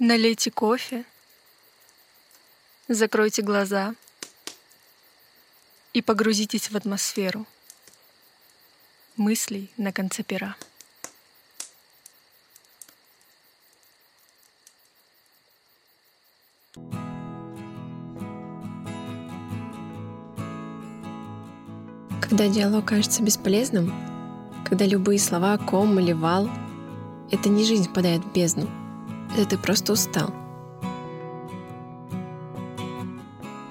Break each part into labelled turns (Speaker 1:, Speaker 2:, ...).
Speaker 1: Налейте кофе, закройте глаза. И погрузитесь в атмосферу мыслей на конце пера.
Speaker 2: Когда диалог кажется бесполезным, когда любые слова ком или вал, это не жизнь впадает в бездну, это ты просто устал.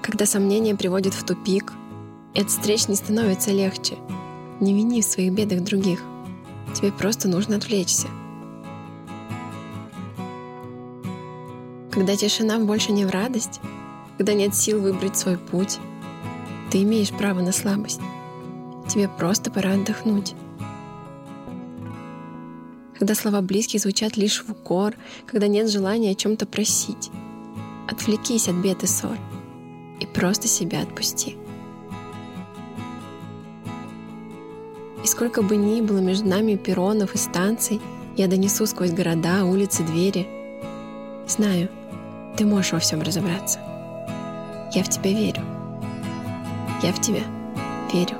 Speaker 2: Когда сомнения приводят в тупик, и от встреч не становится легче. Не вини в своих бедах других. Тебе просто нужно отвлечься. Когда тишина больше не в радость, когда нет сил выбрать свой путь, ты имеешь право на слабость. Тебе просто пора отдохнуть. Когда слова близких звучат лишь в укор, когда нет желания о чем-то просить. Отвлекись от бед и ссор и просто себя отпусти. И сколько бы ни было между нами перронов и станций, я донесу сквозь города, улицы, двери. Знаю, ты можешь во всем разобраться. Я в тебя верю. Я в тебя верю.